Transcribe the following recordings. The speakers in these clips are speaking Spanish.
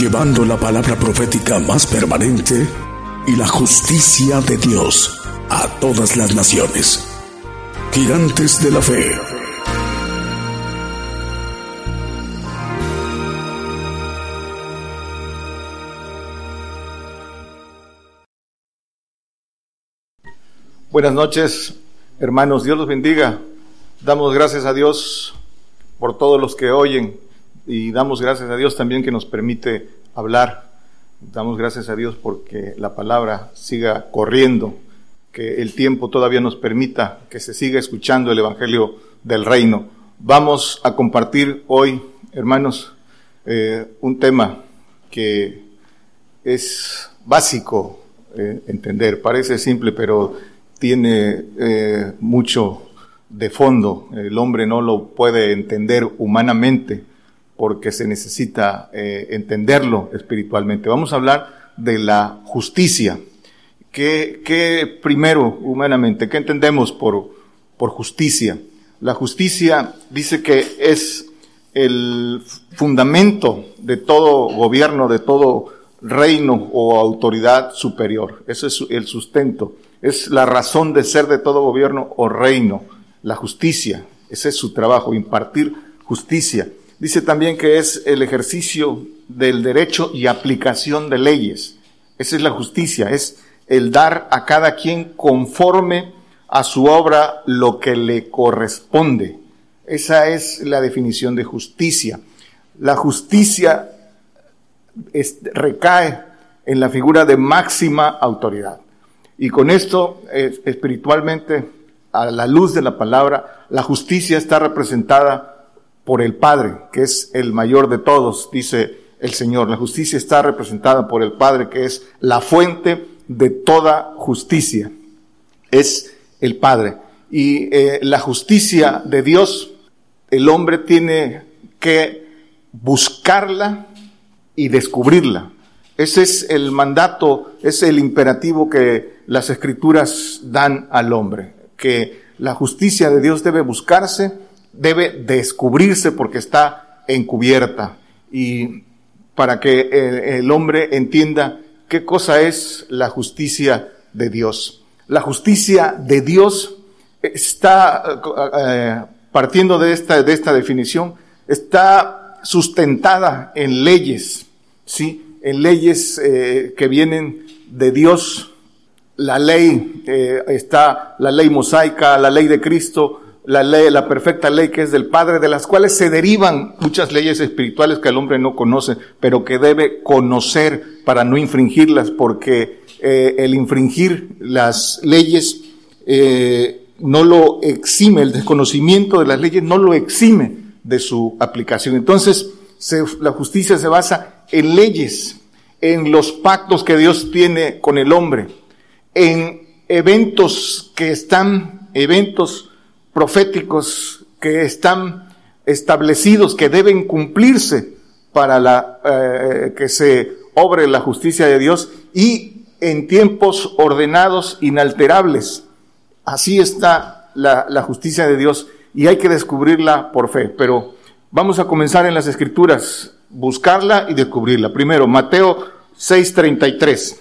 llevando la palabra profética más permanente y la justicia de Dios a todas las naciones. Gigantes de la fe. Buenas noches, hermanos. Dios los bendiga. Damos gracias a Dios por todos los que oyen y damos gracias a Dios también que nos permite hablar. Damos gracias a Dios porque la palabra siga corriendo, que el tiempo todavía nos permita que se siga escuchando el Evangelio del Reino. Vamos a compartir hoy, hermanos, eh, un tema que es básico eh, entender. Parece simple, pero tiene eh, mucho de fondo. El hombre no lo puede entender humanamente porque se necesita eh, entenderlo espiritualmente. Vamos a hablar de la justicia. ¿Qué, qué primero humanamente? ¿Qué entendemos por, por justicia? La justicia dice que es el fundamento de todo gobierno, de todo reino o autoridad superior. Eso es el sustento es la razón de ser de todo gobierno o reino, la justicia. Ese es su trabajo, impartir justicia. Dice también que es el ejercicio del derecho y aplicación de leyes. Esa es la justicia, es el dar a cada quien conforme a su obra lo que le corresponde. Esa es la definición de justicia. La justicia recae en la figura de máxima autoridad. Y con esto, espiritualmente, a la luz de la palabra, la justicia está representada por el Padre, que es el mayor de todos, dice el Señor. La justicia está representada por el Padre, que es la fuente de toda justicia. Es el Padre. Y eh, la justicia de Dios, el hombre tiene que buscarla y descubrirla. Ese es el mandato, es el imperativo que las escrituras dan al hombre, que la justicia de Dios debe buscarse, debe descubrirse porque está encubierta y para que el, hombre entienda qué cosa es la justicia de Dios. La justicia de Dios está, eh, partiendo de esta, de esta definición, está sustentada en leyes, ¿sí? en leyes eh, que vienen de Dios. La ley eh, está la ley mosaica, la ley de Cristo, la ley, la perfecta ley que es del Padre, de las cuales se derivan muchas leyes espirituales que el hombre no conoce, pero que debe conocer para no infringirlas, porque eh, el infringir las leyes no lo exime, el desconocimiento de las leyes no lo exime de su aplicación. Entonces, la justicia se basa en leyes, en los pactos que Dios tiene con el hombre, en eventos que están, eventos proféticos que están establecidos, que deben cumplirse para la, eh, que se obre la justicia de Dios y en tiempos ordenados, inalterables. Así está la, la justicia de Dios y hay que descubrirla por fe. Pero vamos a comenzar en las escrituras buscarla y descubrirla. Primero, Mateo 6:33.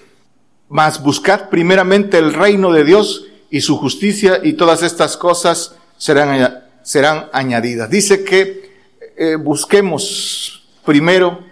Mas buscad primeramente el reino de Dios y su justicia y todas estas cosas serán, serán añadidas. Dice que eh, busquemos primero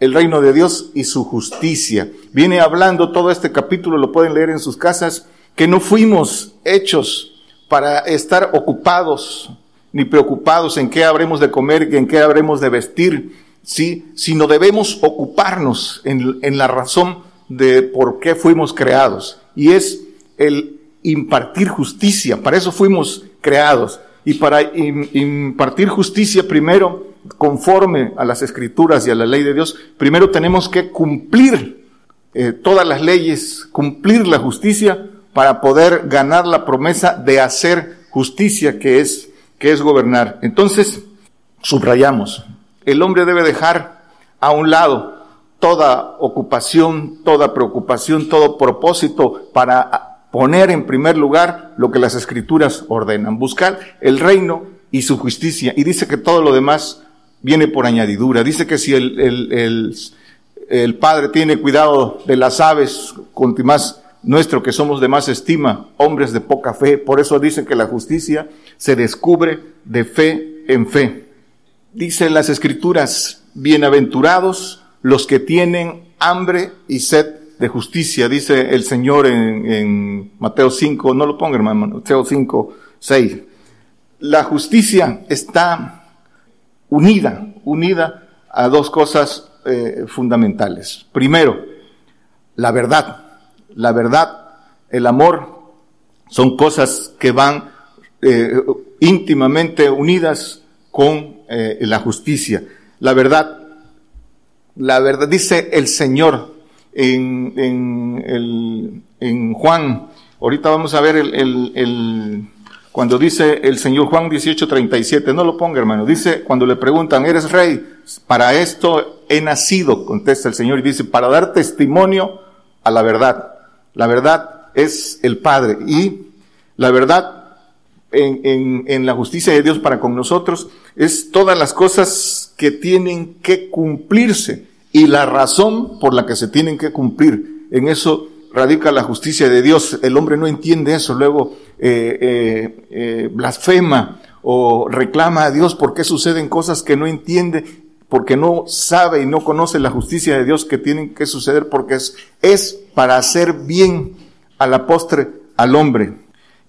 el reino de Dios y su justicia. Viene hablando todo este capítulo, lo pueden leer en sus casas, que no fuimos hechos para estar ocupados ni preocupados en qué habremos de comer y en qué habremos de vestir, ¿sí? sino debemos ocuparnos en, en, la razón de por qué fuimos creados. Y es el impartir justicia. Para eso fuimos creados. Y para impartir justicia primero, conforme a las escrituras y a la ley de Dios, primero tenemos que cumplir eh, todas las leyes, cumplir la justicia para poder ganar la promesa de hacer justicia que es, que es gobernar. Entonces, subrayamos, el hombre debe dejar a un lado toda ocupación, toda preocupación, todo propósito para poner en primer lugar lo que las escrituras ordenan, buscar el reino y su justicia. Y dice que todo lo demás viene por añadidura. Dice que si el, el, el Padre tiene cuidado de las aves, con más nuestro que somos de más estima, hombres de poca fe. Por eso dice que la justicia se descubre de fe en fe. Dice las escrituras, bienaventurados los que tienen hambre y sed de justicia, dice el Señor en, Mateo 5, no lo ponga hermano, Mateo 5, 6. La justicia está unida, unida a dos cosas eh, fundamentales. Primero, la verdad. La verdad, el amor, son cosas que van eh, íntimamente unidas con eh, la justicia. La verdad, la verdad, dice el Señor en, en, en Juan, ahorita vamos a ver el, el, el cuando dice el Señor Juan 18:37, no lo ponga hermano, dice cuando le preguntan, ¿eres rey? Para esto he nacido, contesta el Señor y dice, para dar testimonio a la verdad. La verdad es el Padre y la verdad en, en, en, la justicia de Dios para con nosotros es todas las cosas que tienen que cumplirse y la razón por la que se tienen que cumplir. En eso radica la justicia de Dios. El hombre no entiende eso, luego eh, eh, eh, blasfema o reclama a Dios porque suceden cosas que no entiende, porque no sabe y no conoce la justicia de Dios que tienen que suceder, porque es, es para hacer bien a la postre al hombre.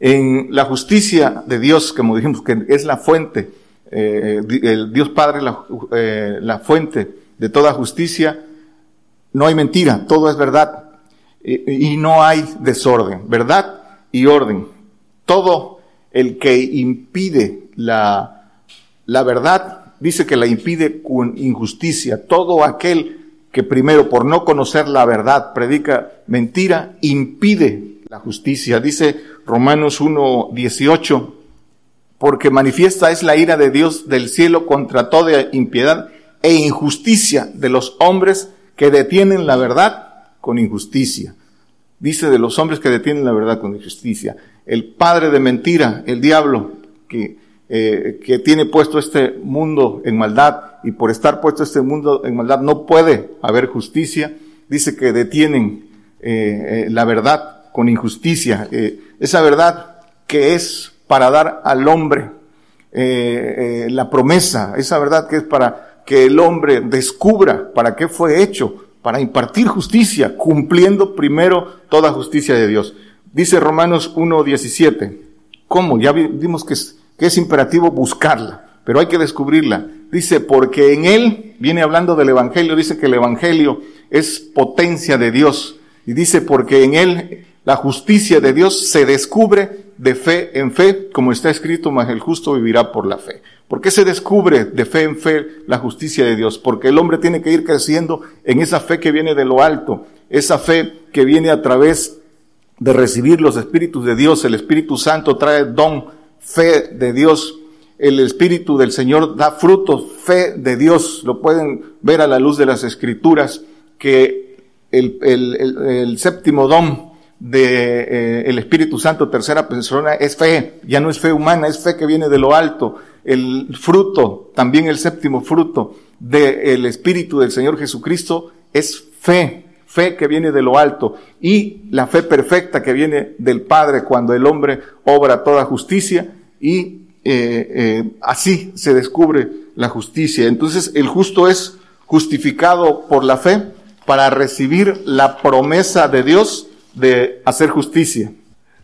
En la justicia de Dios, como dijimos, que es la fuente, el Dios Padre, la, la fuente de toda justicia, no hay mentira, todo es verdad y no hay desorden, verdad y orden. Todo el que impide la, la verdad, dice que la impide con injusticia. Todo aquel que primero por no conocer la verdad predica mentira, impide la justicia. Dice Romanos 1, 18, porque manifiesta es la ira de Dios del cielo contra toda impiedad e injusticia de los hombres que detienen la verdad con injusticia. Dice de los hombres que detienen la verdad con injusticia. El padre de mentira, el diablo, que, eh, que tiene puesto este mundo en maldad y por estar puesto este mundo en maldad no puede haber justicia. Dice que detienen eh, eh, la verdad con injusticia. esa verdad que es para dar al hombre la promesa, esa verdad que es para que el hombre descubra para qué fue hecho, para impartir justicia, cumpliendo primero toda justicia de Dios. Dice Romanos 1.17. ¿Cómo? Ya vimos que es, que es imperativo buscarla, pero hay que descubrirla. Dice, porque en Él, viene hablando del Evangelio, dice que el Evangelio es potencia de Dios. Y dice, porque en Él la justicia de Dios se descubre de fe en fe, como está escrito, mas el justo vivirá por la fe. ¿Por qué se descubre de fe en fe la justicia de Dios? Porque el hombre tiene que ir creciendo en esa fe que viene de lo alto, esa fe que viene a través de recibir los espíritus de Dios. El Espíritu Santo trae don, fe de Dios. El Espíritu del Señor da frutos, fe de Dios. Lo pueden ver a la luz de las Escrituras, que el, el, el, séptimo don de eh, el Espíritu Santo, tercera persona, es fe. Ya no es fe humana, es fe que viene de lo alto el fruto, también el séptimo fruto del Espíritu del Señor Jesucristo es fe, fe que viene de lo alto y la fe perfecta que viene del Padre cuando el hombre obra toda justicia y eh, eh, así se descubre la justicia. Entonces el justo es justificado por la fe para recibir la promesa de Dios de hacer justicia.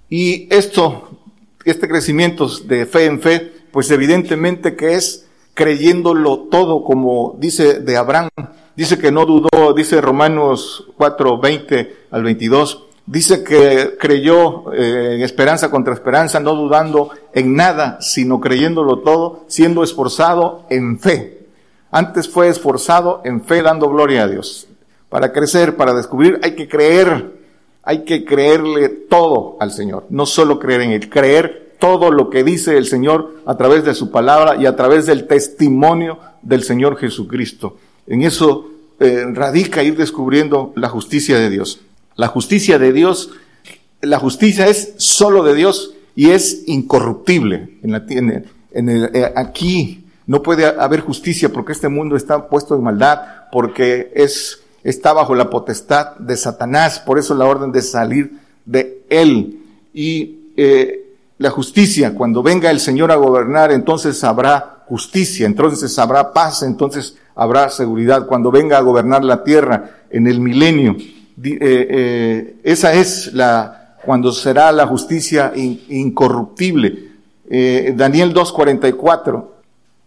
Y esto, este crecimiento de fe en fe, pues evidentemente que es creyéndolo todo, como dice de Abraham. Dice que no dudó, dice Romanos 4, 20 al 22. Dice que creyó eh, esperanza contra esperanza, no dudando en nada, sino creyéndolo todo, siendo esforzado en fe. Antes fue esforzado en fe, dando gloria a Dios. Para crecer, para descubrir, hay que creer, hay que creerle todo al Señor. No solo creer en Él, creer todo lo que dice el Señor a través de su palabra y a través del testimonio del Señor Jesucristo. En eso eh, radica ir descubriendo la justicia de Dios. La justicia de Dios, la justicia es solo de Dios y es incorruptible. En la, eh, aquí no puede haber justicia porque este mundo está puesto en maldad, porque es está bajo la potestad de Satanás, por eso la orden de salir de él. Y eh, la justicia, cuando venga el Señor a gobernar, entonces habrá justicia, entonces habrá paz, entonces habrá seguridad. Cuando venga a gobernar la tierra en el milenio, eh, eh, esa es la, cuando será la justicia incorruptible. Eh, Daniel 2.44,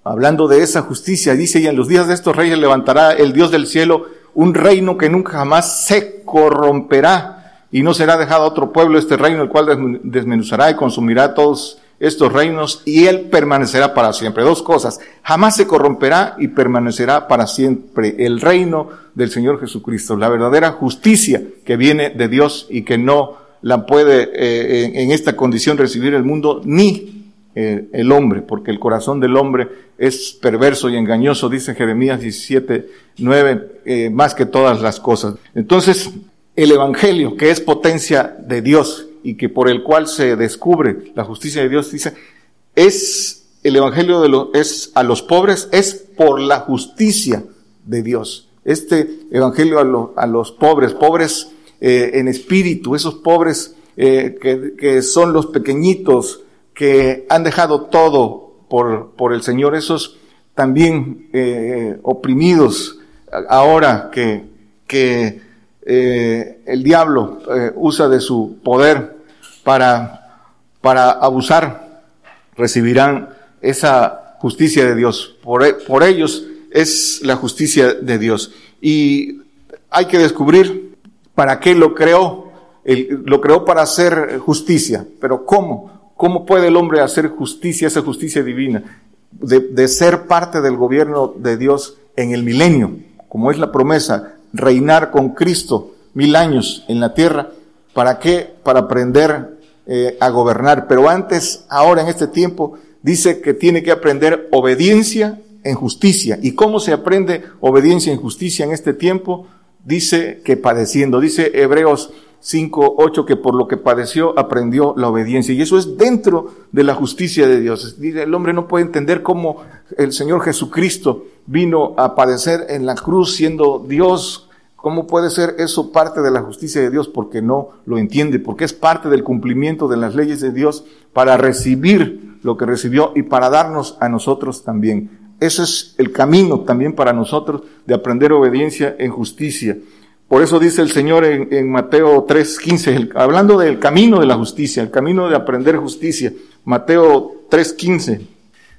hablando de esa justicia, dice, y en los días de estos reyes levantará el Dios del cielo un reino que nunca jamás se corromperá y no será dejado otro pueblo este reino, el cual desmenuzará y consumirá todos estos reinos, y él permanecerá para siempre. Dos cosas, jamás se corromperá y permanecerá para siempre el reino del Señor Jesucristo, la verdadera justicia que viene de Dios y que no la puede eh, en, esta condición recibir el mundo ni eh, el hombre, porque el corazón del hombre es perverso y engañoso, dice Jeremías 17, 9, eh, más que todas las cosas. Entonces, el Evangelio, que es potencia de Dios y que por el cual se descubre la justicia de Dios, dice, es el Evangelio de lo, es a los pobres, es por la justicia de Dios. Este Evangelio a, los pobres, pobres eh, en espíritu, esos pobres eh, que, son los pequeñitos que han dejado todo por, por el Señor, esos también eh, oprimidos ahora que, que eh, el diablo eh, usa de su poder para, para abusar, recibirán esa justicia de Dios. Por, por ellos es la justicia de Dios. Y hay que descubrir para qué lo creó. lo creó para hacer justicia. Pero ¿cómo? ¿Cómo puede el hombre hacer justicia, esa justicia divina? De, de ser parte del gobierno de Dios en el milenio, como es la promesa, reinar con Cristo mil años en la tierra. ¿Para qué? Para aprender eh, a gobernar. Pero antes, ahora en este tiempo, dice que tiene que aprender obediencia en justicia. ¿Y cómo se aprende obediencia en justicia en este tiempo? Dice que padeciendo. Dice Hebreos 5, 8, que por lo que padeció aprendió la obediencia. Y eso es dentro de la justicia de Dios. El hombre no puede entender cómo el Señor Jesucristo vino a padecer en la cruz siendo Dios. ¿Cómo puede ser eso parte de la justicia de Dios? Porque no lo entiende, porque es parte del cumplimiento de las leyes de Dios para recibir lo que recibió y para darnos a nosotros también. Ese es el camino también para nosotros de aprender obediencia en justicia. Por eso dice el Señor en, Mateo 3.15, hablando del camino de la justicia, el camino de aprender justicia. Mateo 3.15.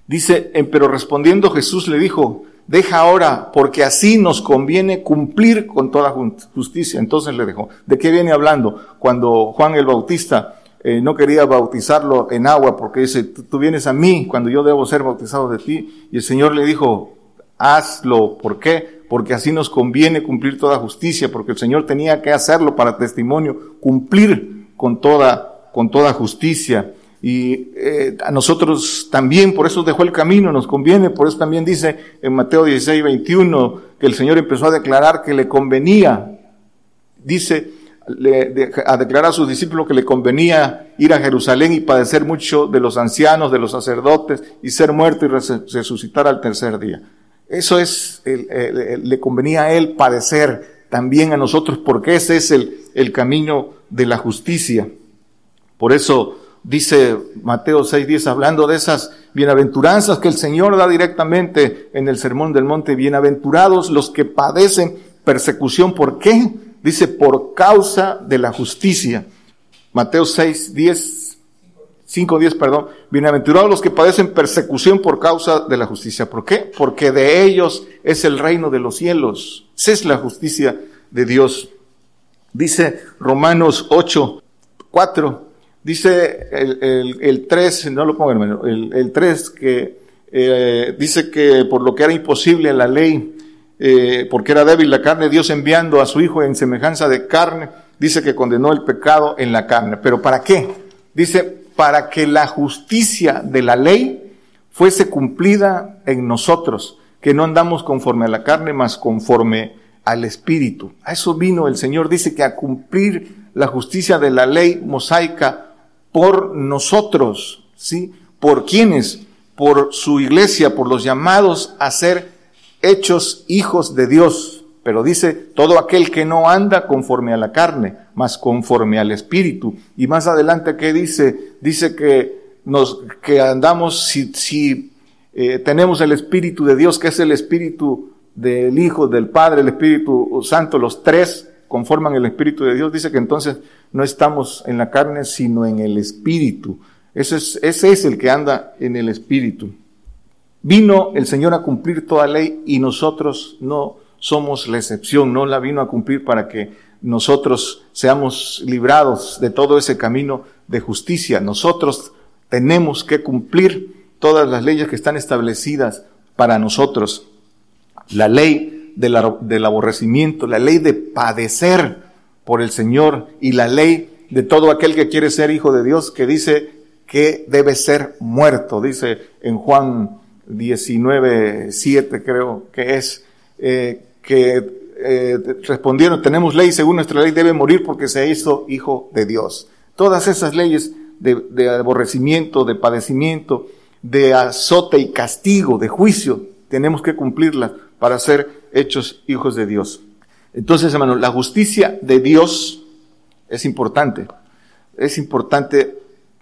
Dice, pero respondiendo Jesús le dijo, deja ahora, porque así nos conviene cumplir con toda justicia. Entonces le dejó. ¿De qué viene hablando? Cuando Juan el Bautista eh, no quería bautizarlo en agua, porque dice, tú vienes a mí cuando yo debo ser bautizado de ti. Y el Señor le dijo, hazlo. ¿Por qué? Porque así nos conviene cumplir toda justicia, porque el Señor tenía que hacerlo para testimonio, cumplir con toda, con toda justicia. Y eh, a nosotros también, por eso dejó el camino, nos conviene, por eso también dice en Mateo 16, 21, que el Señor empezó a declarar que le convenía, dice, a declarar a sus discípulos que le convenía ir a Jerusalén y padecer mucho de los ancianos, de los sacerdotes, y ser muerto y resucitar al tercer día. Eso es, le convenía a él padecer también a nosotros, porque ese es el, el camino de la justicia. Por eso, dice Mateo 6:10, hablando de esas bienaventuranzas que el Señor da directamente en el Sermón del Monte, bienaventurados los que padecen persecución. ¿Por qué? Dice, por causa de la justicia. Mateo 6:10, 5:10, perdón, bienaventurados los que padecen persecución por causa de la justicia. ¿Por qué? Porque de ellos es el reino de los cielos. Esa es la justicia de Dios. Dice Romanos 8, 4, Dice el, el, 3, no lo pongo hermano, el, el 3 que eh, dice que por lo que era imposible la ley, eh, porque era débil la carne, Dios enviando a su Hijo en semejanza de carne, dice que condenó el pecado en la carne. ¿Pero para qué? Dice, para que la justicia de la ley fuese cumplida en nosotros, que no andamos conforme a la carne, mas conforme al Espíritu. A eso vino el Señor, dice que a cumplir la justicia de la ley mosaica por nosotros, ¿sí? ¿Por quiénes? Por su iglesia, por los llamados a ser hechos hijos de Dios. pero dice, todo aquel que no anda conforme a la carne, más conforme al espíritu. Y más adelante, ¿qué dice? Dice que nos, que andamos, si, si eh, tenemos el espíritu de Dios, que es el espíritu del Hijo, del Padre, el Espíritu Santo, los tres conforman el Espíritu de Dios, dice que entonces no estamos en la carne, sino en el Espíritu. Ese es, ese es el que anda en el Espíritu. Vino el Señor a cumplir toda ley y nosotros no somos la excepción, no la vino a cumplir para que nosotros seamos librados de todo ese camino de justicia. Nosotros tenemos que cumplir todas las leyes que están establecidas para nosotros. La ley del, aborrecimiento, la ley de padecer por el Señor y la ley de todo aquel que quiere ser hijo de Dios, que dice que debe ser muerto, dice en Juan 19, 7 creo que es, eh, que eh, respondieron, tenemos ley, según nuestra ley debe morir porque se hizo hijo de Dios. Todas esas leyes de, de aborrecimiento, de padecimiento, de azote y castigo, de juicio, tenemos que cumplirlas para ser hechos hijos de Dios. Entonces, hermano, la justicia de Dios es importante. Es importante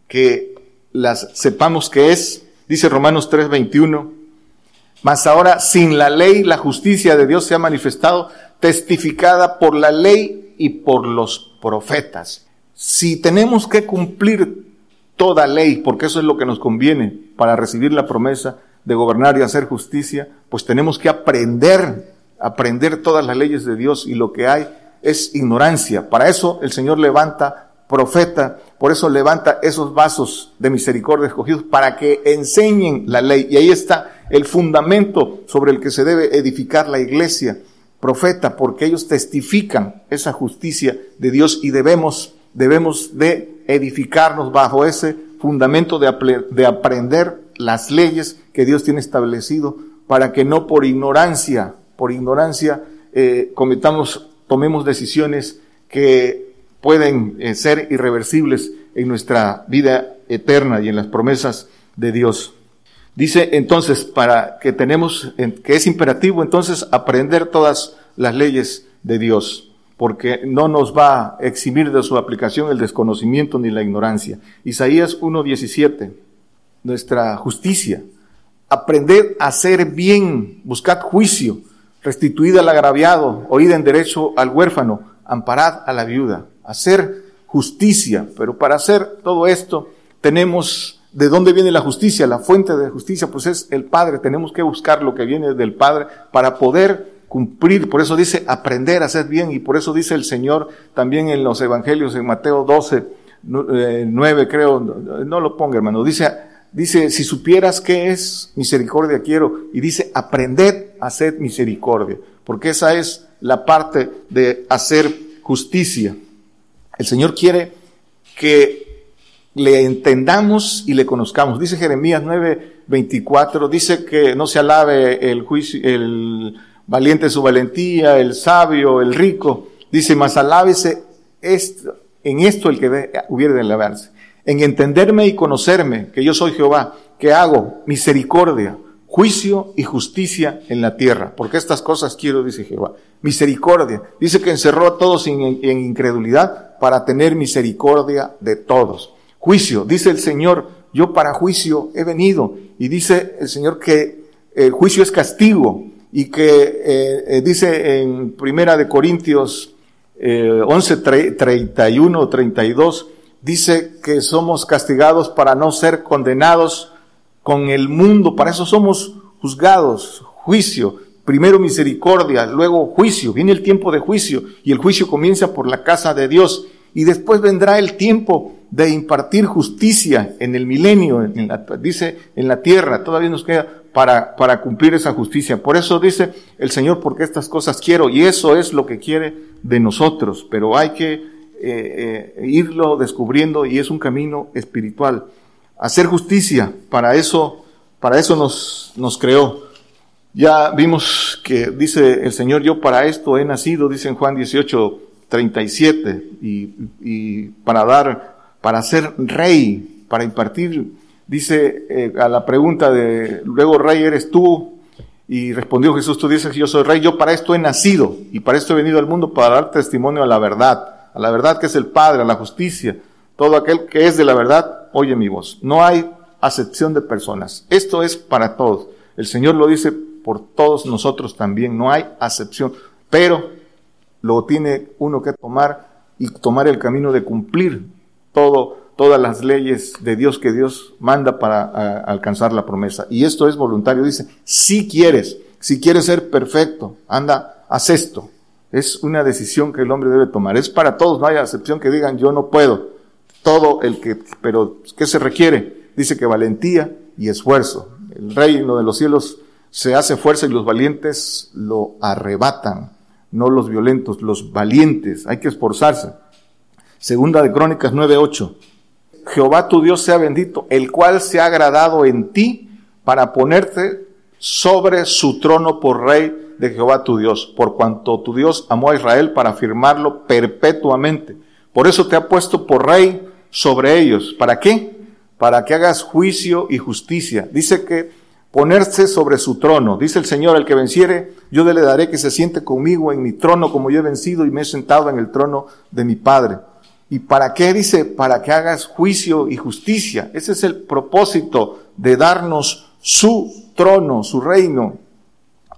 que las sepamos que es, dice Romanos 3:21, mas ahora sin la ley la justicia de Dios se ha manifestado, testificada por la ley y por los profetas. Si tenemos que cumplir toda ley, porque eso es lo que nos conviene para recibir la promesa de gobernar y hacer justicia, pues tenemos que aprender, aprender todas las leyes de Dios y lo que hay es ignorancia. Para eso el Señor levanta profeta, por eso levanta esos vasos de misericordia escogidos para que enseñen la ley. Y ahí está el fundamento sobre el que se debe edificar la iglesia, profeta, porque ellos testifican esa justicia de Dios y debemos, debemos de edificarnos bajo ese fundamento de, de aprender las leyes que Dios tiene establecido para que no por ignorancia, por ignorancia, eh, cometamos, tomemos decisiones que pueden eh, ser irreversibles en nuestra vida eterna y en las promesas de Dios. Dice entonces, para que tenemos, que es imperativo entonces aprender todas las leyes de Dios porque no nos va a eximir de su aplicación el desconocimiento ni la ignorancia. Isaías 1.17, nuestra justicia. Aprended a hacer bien, buscad juicio, restituid al agraviado, oíd en derecho al huérfano, amparad a la viuda, hacer justicia. Pero para hacer todo esto tenemos, ¿de dónde viene la justicia? La fuente de justicia pues es el Padre. Tenemos que buscar lo que viene del Padre para poder cumplir, por eso dice aprender a hacer bien y por eso dice el Señor también en los evangelios en Mateo 12, 9 eh, creo, no lo ponga hermano, dice, dice, si supieras qué es misericordia quiero y dice aprended a hacer misericordia, porque esa es la parte de hacer justicia. El Señor quiere que le entendamos y le conozcamos. Dice Jeremías 9, 24, dice que no se alabe el juicio, el valiente su valentía, el sabio, el rico. Dice, mas alábese esto, en esto el que hubiera de alabarse. En entenderme y conocerme, que yo soy Jehová, que hago misericordia, juicio y justicia en la tierra. Porque estas cosas quiero, dice Jehová. Misericordia. Dice que encerró a todos en, incredulidad para tener misericordia de todos. Juicio. Dice el Señor, yo para juicio he venido. Y dice el Señor que el juicio es castigo y que eh, eh, dice en Primera de Corintios eh, 11, 31, 32, dice que somos castigados para no ser condenados con el mundo, para eso somos juzgados, juicio, primero misericordia, luego juicio, viene el tiempo de juicio y el juicio comienza por la casa de Dios. Y después vendrá el tiempo de impartir justicia en el milenio, en la, dice en la tierra, todavía nos queda para, para cumplir esa justicia. Por eso dice el Señor, porque estas cosas quiero, y eso es lo que quiere de nosotros, pero hay que eh, eh, irlo descubriendo y es un camino espiritual. Hacer justicia, para eso, para eso nos, nos creó. Ya vimos que dice el Señor, yo para esto he nacido, dice en Juan 18, 37, y, y para dar, para ser rey, para impartir Dice eh, a la pregunta de, luego rey eres tú, Y respondió Jesús, tú dices que yo soy rey, yo para esto he nacido y para esto he venido al mundo para dar testimonio a la verdad, a la verdad que es el Padre, a la justicia. Todo aquel que es de la verdad, oye mi voz. No hay acepción de personas. Esto es para todos. El Señor lo dice por todos nosotros también. No hay acepción. Pero lo tiene uno que tomar y tomar el camino de cumplir todo, todas las leyes de Dios que Dios manda para alcanzar la promesa. Y esto es voluntario. Dice, si quieres, si quieres ser perfecto, anda, haz esto. Es una decisión que el hombre debe tomar. Es para todos, no hay acepción que digan yo no puedo. Todo el que, pero ¿qué se requiere? Dice que valentía y esfuerzo. El reino de los cielos se hace fuerza y los valientes lo arrebatan no los violentos, los valientes, hay que esforzarse. Segunda de Crónicas 9:8. Jehová tu Dios sea bendito, el cual se ha agradado en ti para ponerte sobre su trono por rey de Jehová tu Dios, por cuanto tu Dios amó a Israel para afirmarlo perpetuamente. Por eso te ha puesto por rey sobre ellos. ¿Para qué? Para que hagas juicio y justicia. Dice que ponerse sobre su trono. Dice el Señor, el que venciere, yo le daré que se siente conmigo en mi trono como yo he vencido y me he sentado en el trono de mi Padre. ¿Y para qué? Dice, para que hagas juicio y justicia. Ese es el propósito de darnos su trono, su reino.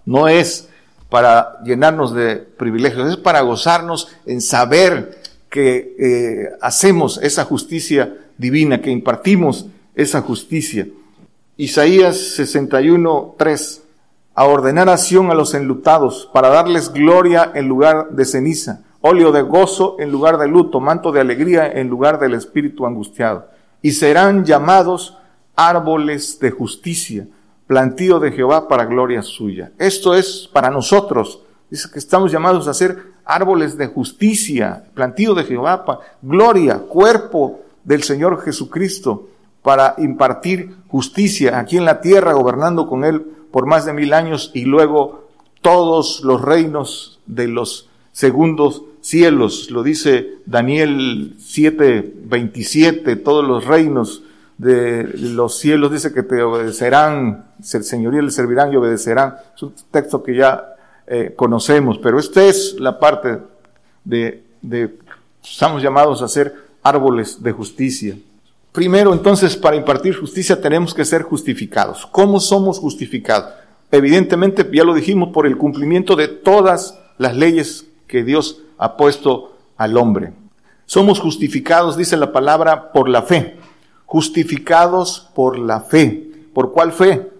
No es para llenarnos de privilegios, es para gozarnos en saber que eh, hacemos esa justicia divina, que impartimos esa justicia. Isaías 61, 3. A ordenar acción a los enlutados, para darles gloria en lugar de ceniza, óleo de gozo en lugar de luto, manto de alegría en lugar del espíritu angustiado. Y serán llamados árboles de justicia, plantío de Jehová para gloria suya. Esto es para nosotros. Dice que estamos llamados a ser árboles de justicia, plantío de Jehová, gloria, cuerpo del Señor Jesucristo para impartir justicia aquí en la tierra, gobernando con él por más de mil años y luego todos los reinos de los segundos cielos, lo dice Daniel 7, 27, todos los reinos de los cielos dice que te obedecerán, señoría le servirán y obedecerán. Es un texto que ya eh, conocemos, pero esta es la parte de, de, estamos llamados a ser árboles de justicia. Primero, entonces, para impartir justicia tenemos que ser justificados. ¿Cómo somos justificados? Evidentemente, ya lo dijimos, por el cumplimiento de todas las leyes que Dios ha puesto al hombre. Somos justificados, dice la palabra, por la fe. Justificados por la fe. ¿Por cuál fe?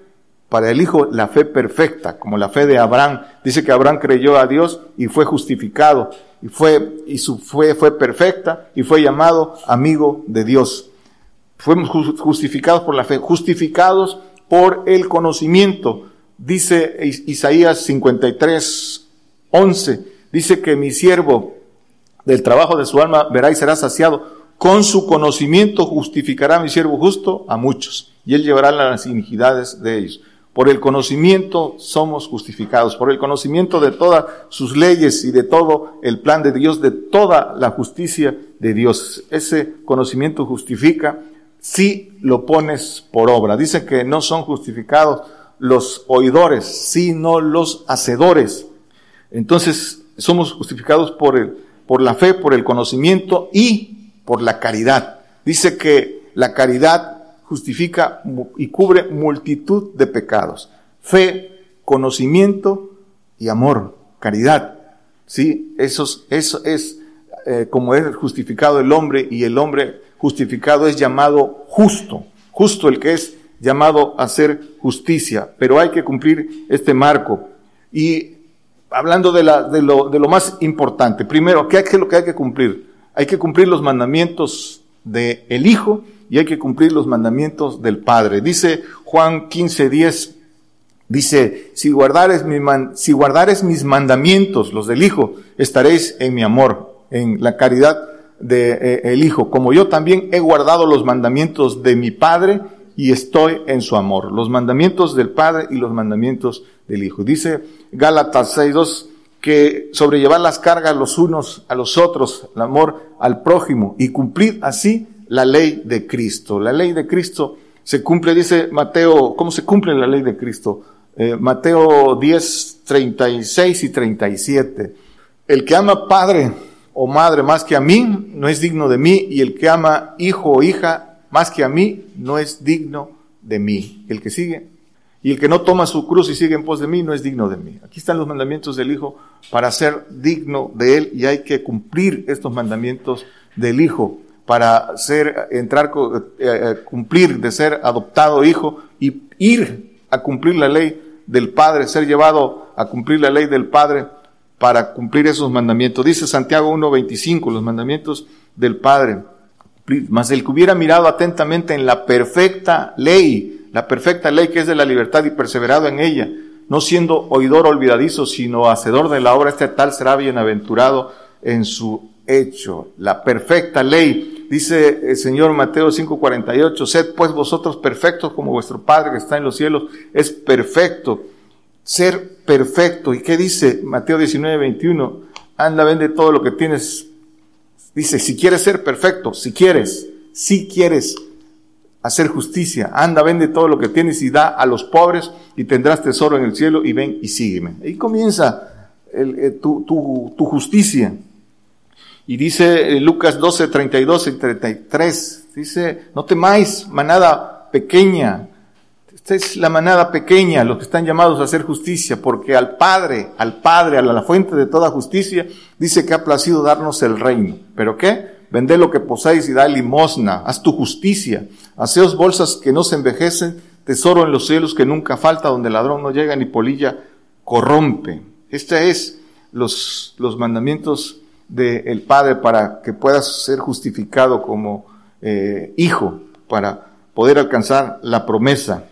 Para el Hijo, la fe perfecta, como la fe de Abraham. Dice que Abraham creyó a Dios y fue justificado. Y fue, y su fe fue perfecta y fue llamado amigo de Dios. Fuimos justificados por la fe, justificados por el conocimiento. Dice Isaías 53, 11, dice que mi siervo del trabajo de su alma verá y será saciado. Con su conocimiento justificará mi siervo justo a muchos, y él llevará las iniquidades de ellos. Por el conocimiento somos justificados, por el conocimiento de todas sus leyes y de todo el plan de Dios, de toda la justicia de Dios. Ese conocimiento justifica si lo pones por obra. Dice que no son justificados los oidores, sino los hacedores. Entonces, somos justificados por, el, por la fe, por el conocimiento y por la caridad. Dice que la caridad justifica y cubre multitud de pecados. Fe, conocimiento y amor, caridad. Sí, eso, eso es eh, como es justificado el hombre y el hombre justificado es llamado justo, justo el que es llamado a hacer justicia, pero hay que cumplir este marco. Y hablando de, la, de, lo, de lo más importante, primero, ¿qué es lo que hay que cumplir? Hay que cumplir los mandamientos del el Hijo y hay que cumplir los mandamientos del Padre. Dice Juan 15, 10, dice, si guardares, mi si guardares mis mandamientos, los del Hijo, estaréis en mi amor, en la caridad de eh, el Hijo, como yo también he guardado los mandamientos de mi Padre y estoy en su amor. Los mandamientos del Padre y los mandamientos del Hijo. Dice Gálatas 6.2 que sobrellevar las cargas los unos a los otros, el amor al prójimo y cumplir así la ley de Cristo. La ley de Cristo se cumple, dice Mateo, ¿cómo se cumple la ley de Cristo? Eh, Mateo 10, 36 y 37. El que ama padre o madre más que a mí no es digno de mí y el que ama hijo o hija más que a mí no es digno de mí. El que sigue. Y el que no toma su cruz y sigue en pos de mí no es digno de mí. Aquí están los mandamientos del Hijo para ser digno de Él y hay que cumplir estos mandamientos del Hijo para ser, entrar, eh, eh, cumplir de ser adoptado hijo y ir a cumplir la ley del Padre, ser llevado a cumplir la ley del Padre para cumplir esos mandamientos. Dice Santiago 1.25, los mandamientos del Padre. Mas el que hubiera mirado atentamente en la perfecta ley, la perfecta ley que es de la libertad y perseverado en ella, no siendo oidor olvidadizo, sino hacedor de la obra, este tal será bienaventurado en su hecho. La perfecta ley Dice el Señor Mateo 5:48, sed pues vosotros perfectos como vuestro Padre que está en los cielos es perfecto. Ser perfecto. ¿Y qué dice Mateo 19:21? Anda, vende todo lo que tienes. Dice, si quieres ser perfecto, si quieres, si quieres hacer justicia, anda, vende todo lo que tienes y da a los pobres y tendrás tesoro en el cielo y ven y sígueme. Ahí comienza eh, tu, tu, justicia. Y dice eh, Lucas 12, 32 y 33, dice, no temáis, manada pequeña. Esta es la manada pequeña, los que están llamados a hacer justicia, porque al Padre, al Padre, a la fuente de toda justicia, dice que ha placido darnos el reino. ¿Pero qué? Vende lo que posáis y da limosna, haz tu justicia, haceos bolsas que no se envejecen, tesoro en los cielos que nunca falta, donde ladrón no llega ni polilla corrompe. Este es los, los mandamientos del Padre para que puedas ser justificado como eh, hijo, para poder alcanzar la promesa.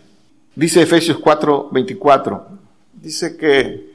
Dice Efesios 4, 24, dice que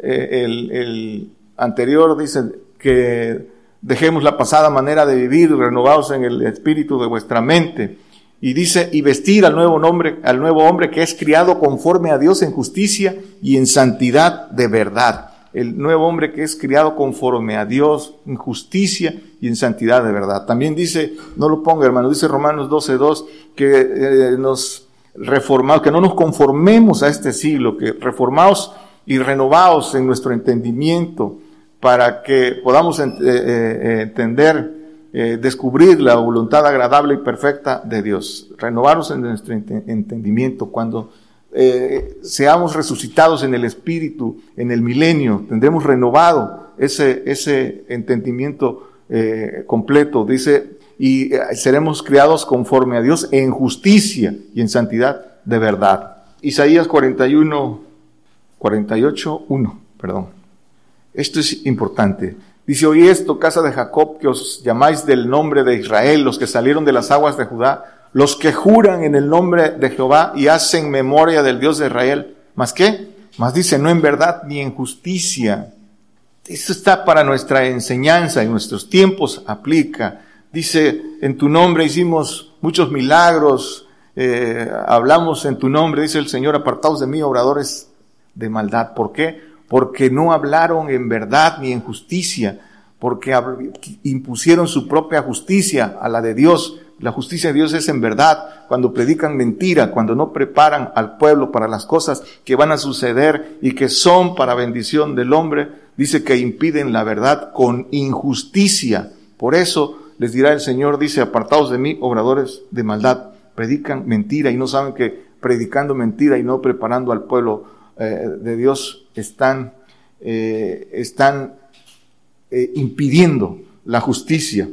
eh, el, el, anterior dice que dejemos la pasada manera de vivir, renovados en el espíritu de vuestra mente. Y dice, y vestir al nuevo nombre, al nuevo hombre que es criado conforme a Dios en justicia y en santidad de verdad el nuevo hombre que es criado conforme a Dios, en justicia y en santidad de verdad. También dice, no lo ponga hermano, dice Romanos 12.2, que eh, nos reformamos, que no nos conformemos a este siglo, que reformaos y renovaos en nuestro entendimiento para que podamos eh, eh, entender, descubrir la voluntad agradable y perfecta de Dios. Renovarnos en nuestro entendimiento cuando eh, seamos resucitados en el Espíritu, en el milenio, tendremos renovado ese, ese entendimiento eh, completo, dice, y eh, seremos criados conforme a Dios en justicia y en santidad de verdad. Isaías 41, 48, 1, perdón. Esto es importante. Dice, oí esto, casa de Jacob, que os llamáis del nombre de Israel, los que salieron de las aguas de Judá, los que juran en el nombre de Jehová y hacen memoria del Dios de Israel. ¿Más qué? Más dice, no en verdad ni en justicia. Esto está para nuestra enseñanza, en nuestros tiempos aplica. Dice, en tu nombre hicimos muchos milagros, eh, hablamos en tu nombre, dice el Señor, apartados de mí, obradores de maldad. ¿Por qué? Porque no hablaron en verdad ni en justicia, porque impusieron su propia justicia a la de Dios la justicia de Dios es en verdad, cuando predican mentira, cuando no preparan al pueblo para las cosas que van a suceder y que son para bendición del hombre, dice que impiden la verdad con injusticia. Por eso les dirá el Señor, dice, apartados de mí, obradores de maldad, predican mentira y no saben que predicando mentira y no preparando al pueblo eh, de Dios están, eh, están eh, impidiendo la justicia.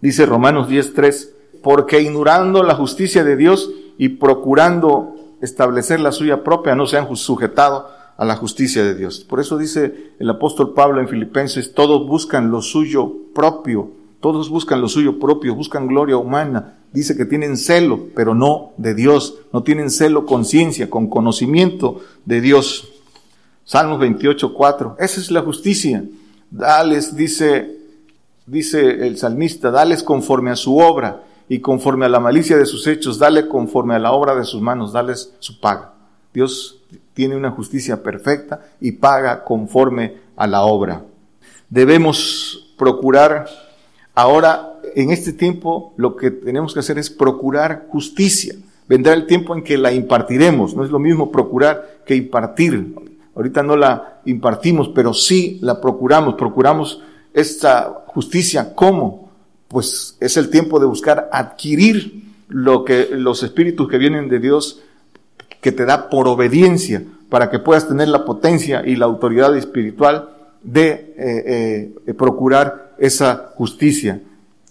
Dice Romanos 10.3, porque ignorando la justicia de Dios y procurando establecer la suya propia, no se han sujetado a la justicia de Dios. Por eso dice el apóstol Pablo en Filipenses, todos buscan lo suyo propio, todos buscan lo suyo propio, buscan gloria humana. Dice que tienen celo, pero no de Dios, no tienen celo conciencia, con conocimiento de Dios. Salmos 28, 4. Esa es la justicia. Dales, dice, dice el salmista, dales conforme a su obra y conforme a la malicia de sus hechos, dale conforme a la obra de sus manos, dales su paga. Dios tiene una justicia perfecta y paga conforme a la obra. Debemos procurar, ahora en este tiempo lo que tenemos que hacer es procurar justicia. Vendrá el tiempo en que la impartiremos, no es lo mismo procurar que impartir. Ahorita no la impartimos, pero sí la procuramos, procuramos esta justicia. ¿Cómo? Pues es el tiempo de buscar adquirir lo que los espíritus que vienen de Dios que te da por obediencia para que puedas tener la potencia y la autoridad espiritual de eh, eh, procurar esa justicia.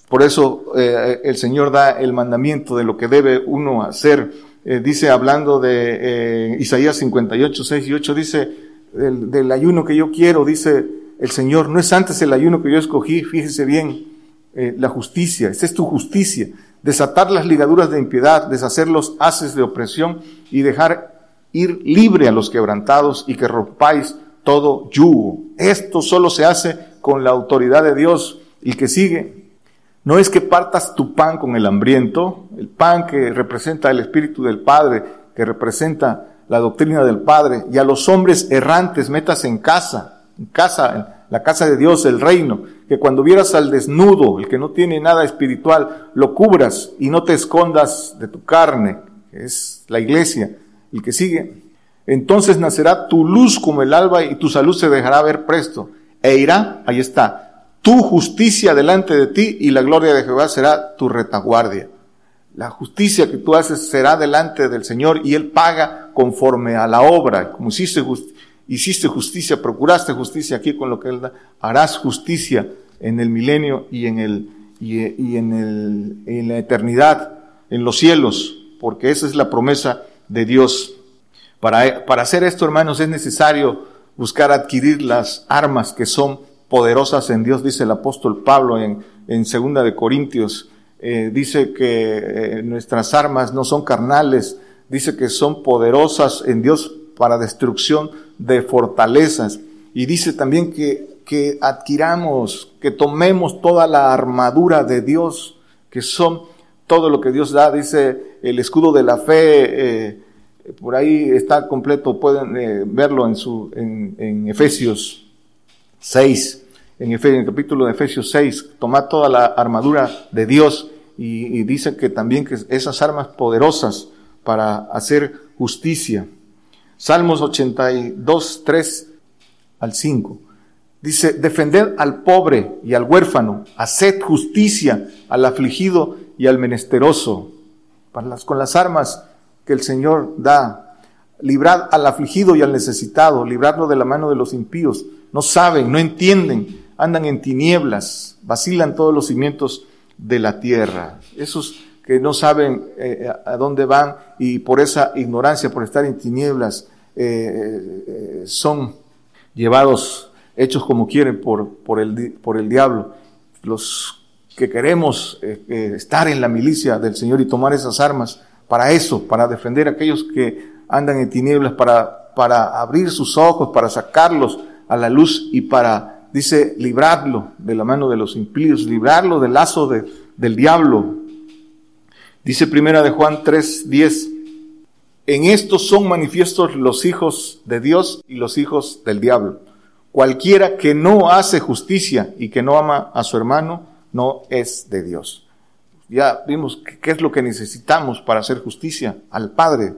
Por eso eh, el Señor da el mandamiento de lo que debe uno hacer. dice, hablando de Isaías 58, 6 y 8, dice, del, ayuno que yo quiero, dice el Señor, no es antes el ayuno que yo escogí, fíjese bien, la justicia, esa es tu justicia, desatar las ligaduras de impiedad, deshacer los haces de opresión y dejar ir libre a los quebrantados y que rompáis todo yugo. Esto solo se hace con la autoridad de Dios. Y que sigue, no es que partas tu pan con el hambriento, el pan que representa el Espíritu del Padre, que representa la doctrina del Padre, y a los hombres errantes metas en casa, en casa, en la casa de Dios, el reino, que cuando vieras al desnudo, el que no tiene nada espiritual, lo cubras y no te escondas de tu carne, que es la iglesia. El que sigue, entonces nacerá tu luz como el alba y tu salud se dejará ver presto. E irá, ahí está, tu justicia delante de ti y la gloria de Jehová será tu retaguardia. La justicia que tú haces será delante del Señor y Él paga conforme a la obra. Como hiciste, justicia, procuraste justicia aquí con lo que Él da, harás justicia en el milenio y en, el, y, en, el, en la eternidad, en los cielos, porque esa es la promesa de Dios. Para, hacer esto, hermanos, es necesario buscar adquirir las armas que son poderosas en Dios, dice el apóstol Pablo en, en segunda de Corintios. Eh, dice que eh, nuestras armas no son carnales, dice que son poderosas en Dios para destrucción de fortalezas. Y dice también que, que adquiramos, que tomemos toda la armadura de Dios, que son todo lo que Dios da, dice el escudo de la fe, eh, por ahí está completo, pueden eh, verlo en, su, en, Efesios 6, en, el capítulo de Efesios 6, toma toda la armadura de Dios y, dice que también que esas armas poderosas para hacer justicia. Salmos 82, 3 al 5. Dice, defended al pobre y al huérfano, haced justicia al afligido y al menesteroso. Con las armas que el Señor da. Librad al afligido y al necesitado, librarlo de la mano de los impíos. No saben, no entienden, andan en tinieblas, vacilan todos los cimientos de la tierra. Esos que no saben eh, a dónde van y por esa ignorancia, por estar en tinieblas, eh, eh, son llevados, hechos como quieren por, por, el, por el diablo. Los que queremos estar en la milicia del Señor y tomar esas armas, para eso, para defender a aquellos que andan en tinieblas, para, para abrir sus ojos, para sacarlos a la luz y para, dice, librarlo de la mano de los impíos, librarlo del lazo del diablo. Dice primera de Juan 3, 10, en esto son manifiestos los hijos de Dios y los hijos del diablo. Cualquiera que no hace justicia y que no ama a su hermano, no es de Dios ya vimos qué es lo que necesitamos para hacer justicia al Padre.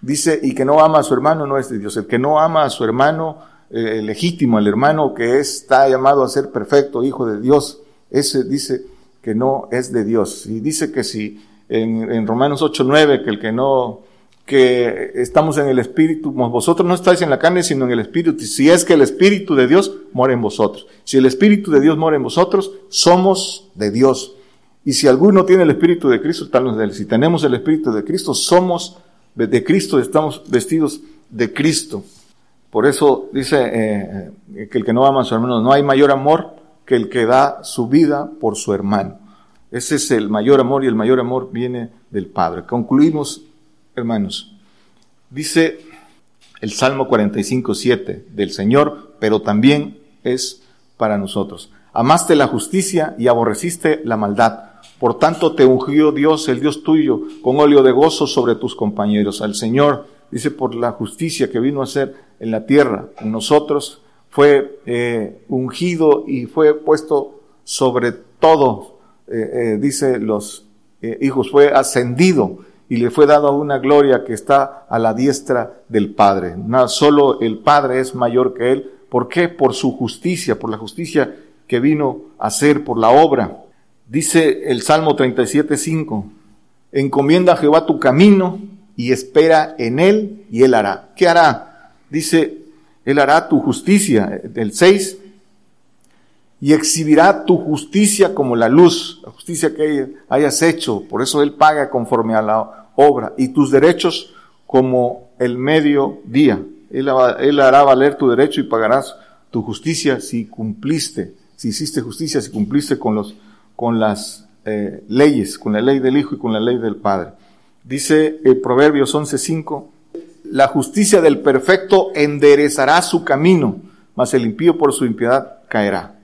Dice, y que no ama a su hermano no es de Dios. El que no ama a su hermano eh, legítimo, el hermano que está llamado a ser perfecto, hijo de Dios, ese dice que no es de Dios. Y dice que si en, en Romanos 8, 9, que el que no, que estamos en el Espíritu, vosotros no estáis en la carne, sino en el Espíritu. Si es que el Espíritu de Dios mora en vosotros. Si el Espíritu de Dios mora en vosotros, somos de Dios. Y si alguno tiene el Espíritu de Cristo, tal de él. Si tenemos el Espíritu de Cristo, somos de Cristo, estamos vestidos de Cristo. Por eso dice eh, que el que no ama a su hermano, no hay mayor amor que el que da su vida por su hermano. Ese es el mayor amor y el mayor amor viene del Padre. Concluimos, hermanos. Dice el Salmo 45, 7 del Señor, pero también es para nosotros. Amaste la justicia y aborreciste la maldad por tanto te ungió Dios, el Dios tuyo, con óleo de gozo sobre tus compañeros. Al Señor, dice, por la justicia que vino a hacer en la tierra, en nosotros, fue eh, ungido y fue puesto sobre todo, eh, eh, dice los hijos, fue ascendido y le fue dada una gloria que está a la diestra del Padre. No, solo el Padre es mayor que Él. ¿Por qué? Por su justicia, por la justicia que vino a hacer, por la obra. Dice el Salmo 37.5, encomienda a Jehová tu camino y espera en Él y Él hará. ¿Qué hará? Dice, Él hará tu justicia. El 6, y exhibirá tu justicia como la luz, la justicia que hayas hecho. Por eso Él paga conforme a la obra y tus derechos como el mediodía. Él, él hará valer tu derecho y pagarás tu justicia si cumpliste, si hiciste justicia, si cumpliste con, los, con las eh, leyes, con la ley del Hijo y con la ley del Padre. Dice el Proverbios 11.5, la justicia del perfecto enderezará su camino, mas el impío por su impiedad caerá.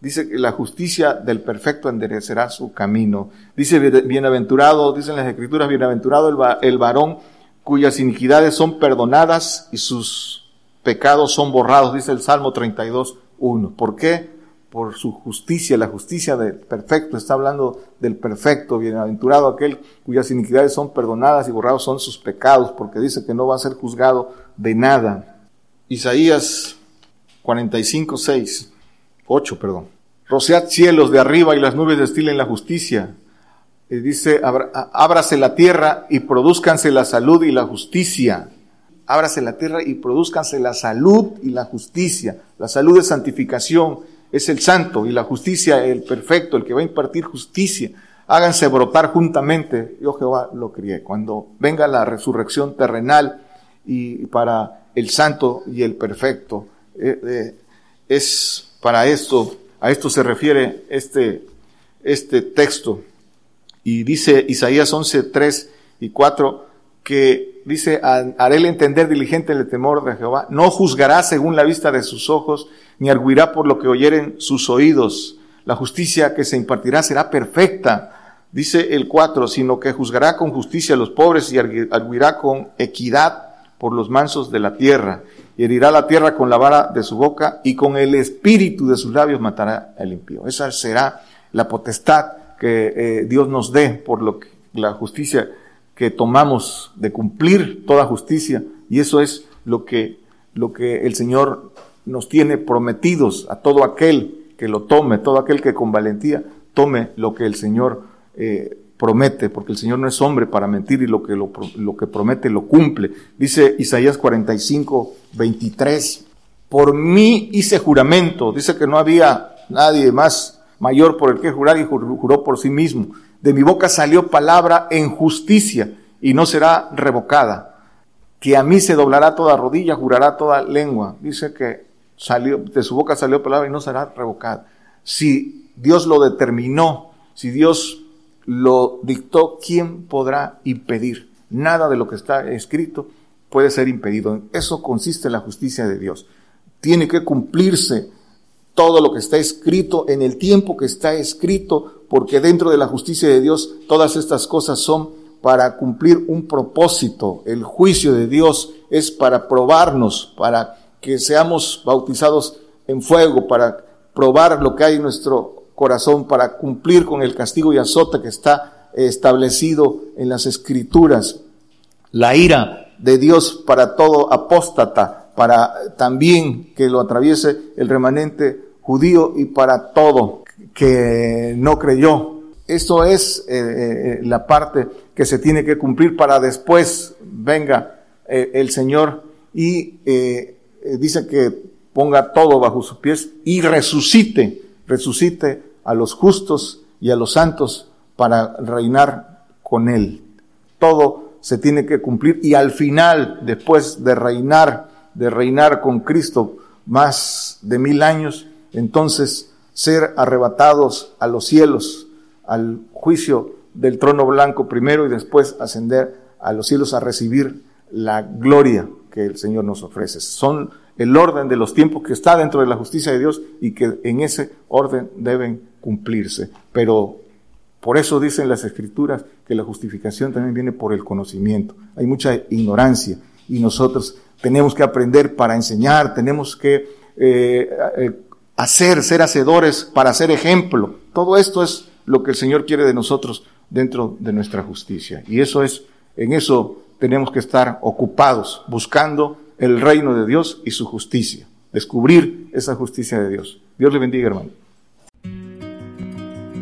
Dice que la justicia del perfecto enderecerá su camino. Dice bienaventurado, dicen las escrituras, bienaventurado el, varón cuyas iniquidades son perdonadas y sus pecados son borrados, dice el Salmo 32, 1. ¿Por qué? Por su justicia, la justicia del perfecto, está hablando del perfecto, bienaventurado aquel cuyas iniquidades son perdonadas y borrados son sus pecados, porque dice que no va a ser juzgado de nada. Isaías 45, 6, 8, perdón. Rosead cielos de arriba y las nubes destilen la justicia. Y dice, ábrase la tierra y produzcanse la salud y la justicia. Ábrase la tierra y produzcanse la salud y la justicia. La salud es santificación, es el santo y la justicia el perfecto, el que va a impartir justicia. Háganse brotar juntamente. Yo Jehová lo crié. Cuando venga la resurrección terrenal y para el santo y el perfecto, eh, eh, es para esto a esto se refiere este, este texto. Y dice Isaías 11, 3 y 4 que dice, haré entender diligente el temor de Jehová. No juzgará según la vista de sus ojos, ni arguirá por lo que oyeren sus oídos. La justicia que se impartirá será perfecta. Dice el 4, sino que juzgará con justicia a los pobres y arguirá con equidad por los mansos de la tierra y herirá la tierra con la vara de su boca y con el espíritu de sus labios matará al impío. Esa será la potestad que eh, Dios nos dé por lo que, la justicia que tomamos de cumplir toda justicia y eso es lo que, lo que el Señor nos tiene prometidos a todo aquel que lo tome, todo aquel que con valentía tome lo que el Señor eh, promete, porque el Señor no es hombre para mentir y lo que, lo, que promete lo cumple. Dice Isaías 45, 23, por mí hice juramento, dice que no había nadie más mayor por el que jurar y juró por sí mismo. De mi boca salió palabra en justicia y no será revocada. Que a mí se doblará toda rodilla, jurará toda lengua. Dice que salió, de su boca salió palabra y no será revocada. Si Dios lo determinó, si Dios lo dictó, ¿quién podrá impedir? Nada de lo que está escrito puede ser impedido. En eso consiste la justicia de Dios. Tiene que cumplirse todo lo que está escrito en el tiempo que está escrito, porque dentro de la justicia de Dios todas estas cosas son para cumplir un propósito. El juicio de Dios es para probarnos, para que seamos bautizados en fuego, para probar lo que hay en nuestro corazón para cumplir con el castigo y azote que está establecido en las escrituras. La ira de Dios para todo apóstata, para también que lo atraviese el remanente judío y para todo que no creyó. Esto es eh, eh, la parte que se tiene que cumplir para después venga eh, el Señor y dice que ponga todo bajo sus pies y resucite resucite a los justos y a los santos para reinar con Él. Todo se tiene que cumplir y al final, después de reinar, de reinar con Cristo más de mil años, entonces ser arrebatados a los cielos, al juicio del trono blanco primero y después ascender a los cielos a recibir la gloria que el Señor nos ofrece. Son el orden de los tiempos que está dentro de la justicia de Dios y que en ese orden deben cumplirse. Pero por eso dicen las escrituras que la justificación también viene por el conocimiento. Hay mucha ignorancia y nosotros tenemos que aprender para enseñar, tenemos que eh, eh, hacer, ser hacedores para ser ejemplo. Todo esto es lo que el Señor quiere de nosotros dentro de nuestra justicia. Y eso es En eso tenemos que estar ocupados, buscando el reino de Dios y su justicia, descubrir esa justicia de Dios. Dios le bendiga, hermano.